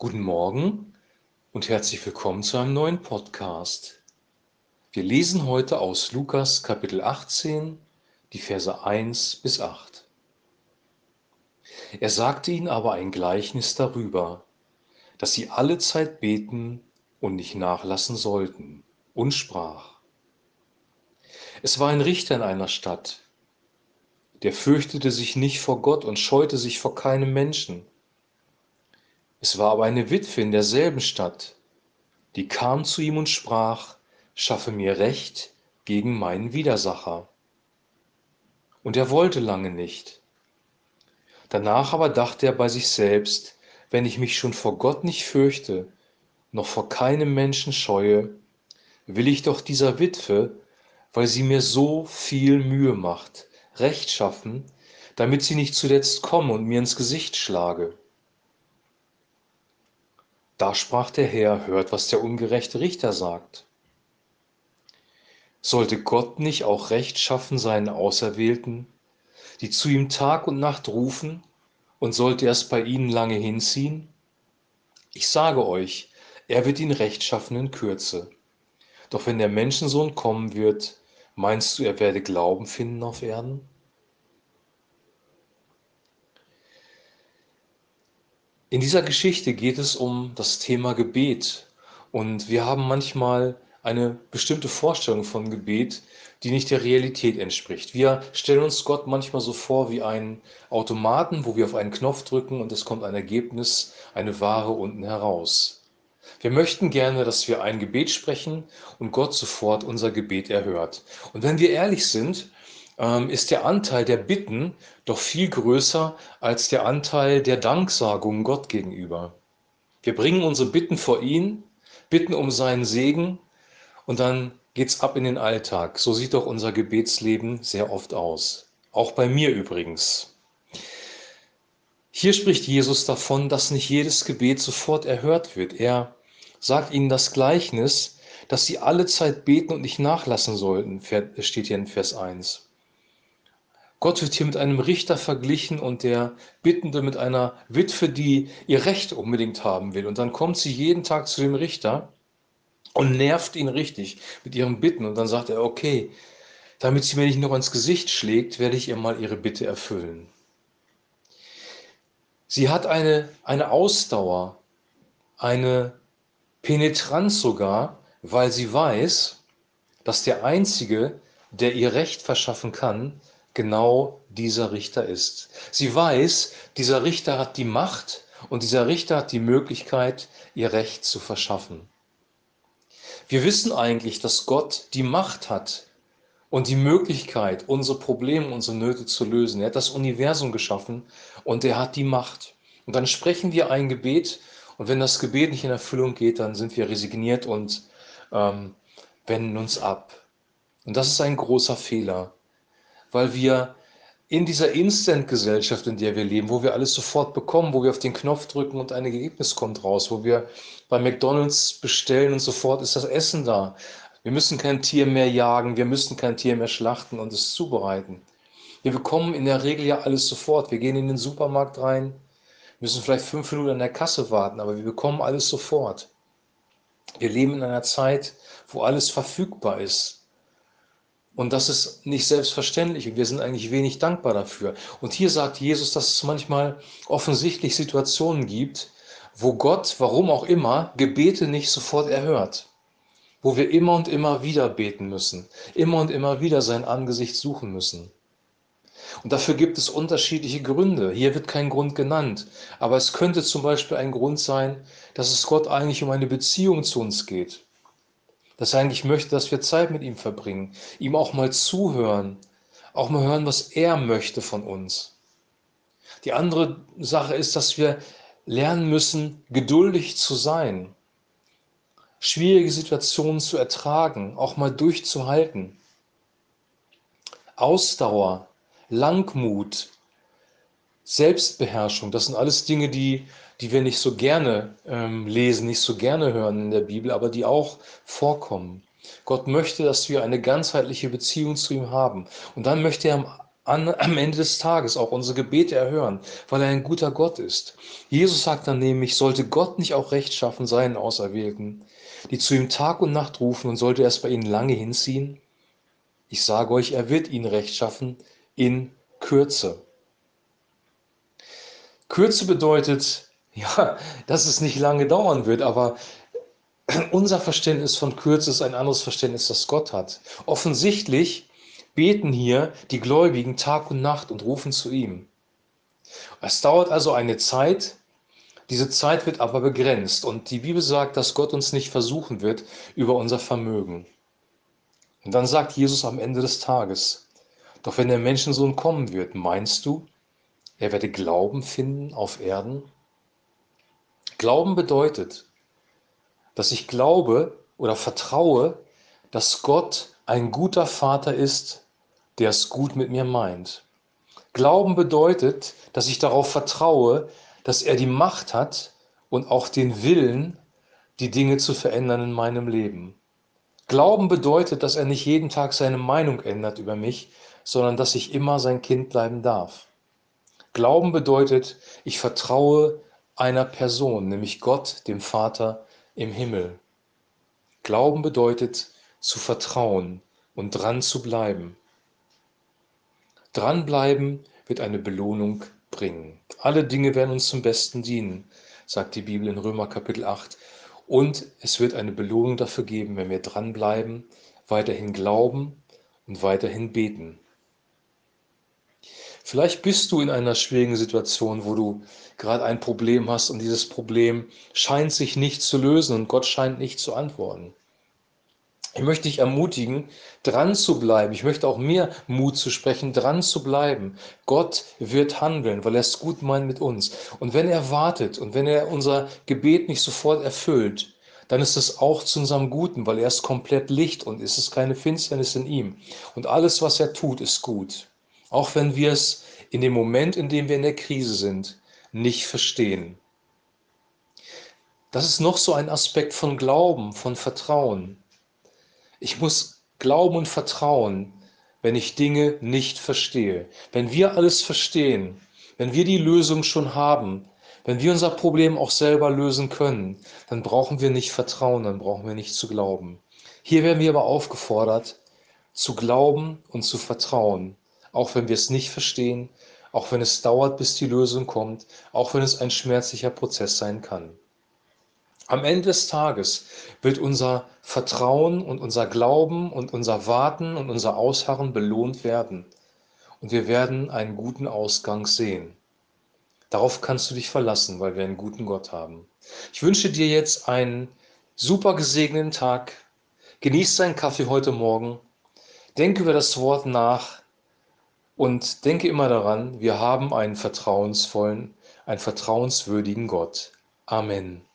Guten Morgen und herzlich willkommen zu einem neuen Podcast. Wir lesen heute aus Lukas Kapitel 18, die Verse 1 bis 8. Er sagte ihnen aber ein Gleichnis darüber, dass sie alle Zeit beten und nicht nachlassen sollten, und sprach. Es war ein Richter in einer Stadt, der fürchtete sich nicht vor Gott und scheute sich vor keinem Menschen. Es war aber eine Witwe in derselben Stadt, die kam zu ihm und sprach, schaffe mir Recht gegen meinen Widersacher. Und er wollte lange nicht. Danach aber dachte er bei sich selbst, wenn ich mich schon vor Gott nicht fürchte, noch vor keinem Menschen scheue, will ich doch dieser Witwe, weil sie mir so viel Mühe macht, Recht schaffen, damit sie nicht zuletzt komme und mir ins Gesicht schlage. Da sprach der Herr, hört, was der ungerechte Richter sagt. Sollte Gott nicht auch Recht schaffen seinen Auserwählten, die zu ihm Tag und Nacht rufen, und sollte er es bei ihnen lange hinziehen? Ich sage euch, er wird ihn Recht schaffen in Kürze. Doch wenn der Menschensohn kommen wird, meinst du, er werde Glauben finden auf Erden? In dieser Geschichte geht es um das Thema Gebet. Und wir haben manchmal eine bestimmte Vorstellung von Gebet, die nicht der Realität entspricht. Wir stellen uns Gott manchmal so vor wie einen Automaten, wo wir auf einen Knopf drücken und es kommt ein Ergebnis, eine Ware unten heraus. Wir möchten gerne, dass wir ein Gebet sprechen und Gott sofort unser Gebet erhört. Und wenn wir ehrlich sind, ähm, ist der Anteil der Bitten doch viel größer als der Anteil der Danksagung Gott gegenüber. Wir bringen unsere Bitten vor ihn, bitten um seinen Segen und dann geht's ab in den Alltag. So sieht doch unser Gebetsleben sehr oft aus. Auch bei mir übrigens. Hier spricht Jesus davon, dass nicht jedes Gebet sofort erhört wird. Er sagt ihnen das Gleichnis, dass sie alle Zeit beten und nicht nachlassen sollten, steht hier in Vers 1. Gott wird hier mit einem Richter verglichen und der Bittende mit einer Witwe, die ihr Recht unbedingt haben will. Und dann kommt sie jeden Tag zu dem Richter und nervt ihn richtig mit ihren Bitten. Und dann sagt er, okay, damit sie mir nicht noch ins Gesicht schlägt, werde ich ihr mal ihre Bitte erfüllen. Sie hat eine, eine Ausdauer, eine Penetranz sogar, weil sie weiß, dass der Einzige, der ihr Recht verschaffen kann, genau dieser Richter ist. Sie weiß, dieser Richter hat die Macht und dieser Richter hat die Möglichkeit, ihr Recht zu verschaffen. Wir wissen eigentlich, dass Gott die Macht hat und die Möglichkeit, unsere Probleme, unsere Nöte zu lösen. Er hat das Universum geschaffen und er hat die Macht. Und dann sprechen wir ein Gebet und wenn das Gebet nicht in Erfüllung geht, dann sind wir resigniert und ähm, wenden uns ab. Und das ist ein großer Fehler weil wir in dieser Instant-Gesellschaft, in der wir leben, wo wir alles sofort bekommen, wo wir auf den Knopf drücken und ein Ergebnis kommt raus, wo wir bei McDonald's bestellen und sofort ist das Essen da. Wir müssen kein Tier mehr jagen, wir müssen kein Tier mehr schlachten und es zubereiten. Wir bekommen in der Regel ja alles sofort. Wir gehen in den Supermarkt rein, müssen vielleicht fünf Minuten an der Kasse warten, aber wir bekommen alles sofort. Wir leben in einer Zeit, wo alles verfügbar ist. Und das ist nicht selbstverständlich und wir sind eigentlich wenig dankbar dafür. Und hier sagt Jesus, dass es manchmal offensichtlich Situationen gibt, wo Gott, warum auch immer, Gebete nicht sofort erhört. Wo wir immer und immer wieder beten müssen, immer und immer wieder sein Angesicht suchen müssen. Und dafür gibt es unterschiedliche Gründe. Hier wird kein Grund genannt. Aber es könnte zum Beispiel ein Grund sein, dass es Gott eigentlich um eine Beziehung zu uns geht dass er eigentlich möchte, dass wir Zeit mit ihm verbringen, ihm auch mal zuhören, auch mal hören, was er möchte von uns. Die andere Sache ist, dass wir lernen müssen, geduldig zu sein, schwierige Situationen zu ertragen, auch mal durchzuhalten. Ausdauer, Langmut, Selbstbeherrschung, das sind alles Dinge, die, die wir nicht so gerne ähm, lesen, nicht so gerne hören in der Bibel, aber die auch vorkommen. Gott möchte, dass wir eine ganzheitliche Beziehung zu ihm haben. Und dann möchte er am, an, am Ende des Tages auch unsere Gebete erhören, weil er ein guter Gott ist. Jesus sagt dann nämlich, sollte Gott nicht auch Recht schaffen seinen Auserwählten, die zu ihm Tag und Nacht rufen und sollte er es bei ihnen lange hinziehen? Ich sage euch, er wird ihnen Recht schaffen in Kürze. Kürze bedeutet, ja, dass es nicht lange dauern wird, aber unser Verständnis von Kürze ist ein anderes Verständnis, das Gott hat. Offensichtlich beten hier die Gläubigen Tag und Nacht und rufen zu ihm. Es dauert also eine Zeit, diese Zeit wird aber begrenzt und die Bibel sagt, dass Gott uns nicht versuchen wird über unser Vermögen. Und dann sagt Jesus am Ende des Tages, doch wenn der Menschensohn kommen wird, meinst du, er werde Glauben finden auf Erden? Glauben bedeutet, dass ich glaube oder vertraue, dass Gott ein guter Vater ist, der es gut mit mir meint. Glauben bedeutet, dass ich darauf vertraue, dass er die Macht hat und auch den Willen, die Dinge zu verändern in meinem Leben. Glauben bedeutet, dass er nicht jeden Tag seine Meinung ändert über mich, sondern dass ich immer sein Kind bleiben darf. Glauben bedeutet, ich vertraue einer Person, nämlich Gott, dem Vater, im Himmel. Glauben bedeutet zu vertrauen und dran zu bleiben. Dranbleiben wird eine Belohnung bringen. Alle Dinge werden uns zum Besten dienen, sagt die Bibel in Römer Kapitel 8. Und es wird eine Belohnung dafür geben, wenn wir dranbleiben, weiterhin glauben und weiterhin beten. Vielleicht bist du in einer schwierigen Situation, wo du gerade ein Problem hast und dieses Problem scheint sich nicht zu lösen und Gott scheint nicht zu antworten. Ich möchte dich ermutigen, dran zu bleiben. Ich möchte auch mir Mut zu sprechen, dran zu bleiben. Gott wird handeln, weil er es gut meint mit uns. Und wenn er wartet und wenn er unser Gebet nicht sofort erfüllt, dann ist es auch zu unserem Guten, weil er ist komplett Licht und es ist keine Finsternis in ihm. Und alles, was er tut, ist gut. Auch wenn wir es in dem Moment, in dem wir in der Krise sind, nicht verstehen. Das ist noch so ein Aspekt von Glauben, von Vertrauen. Ich muss glauben und vertrauen, wenn ich Dinge nicht verstehe. Wenn wir alles verstehen, wenn wir die Lösung schon haben, wenn wir unser Problem auch selber lösen können, dann brauchen wir nicht vertrauen, dann brauchen wir nicht zu glauben. Hier werden wir aber aufgefordert, zu glauben und zu vertrauen auch wenn wir es nicht verstehen, auch wenn es dauert, bis die Lösung kommt, auch wenn es ein schmerzlicher Prozess sein kann. Am Ende des Tages wird unser Vertrauen und unser Glauben und unser Warten und unser Ausharren belohnt werden. Und wir werden einen guten Ausgang sehen. Darauf kannst du dich verlassen, weil wir einen guten Gott haben. Ich wünsche dir jetzt einen super gesegneten Tag. Genieß deinen Kaffee heute Morgen. Denke über das Wort nach. Und denke immer daran, wir haben einen vertrauensvollen, einen vertrauenswürdigen Gott. Amen.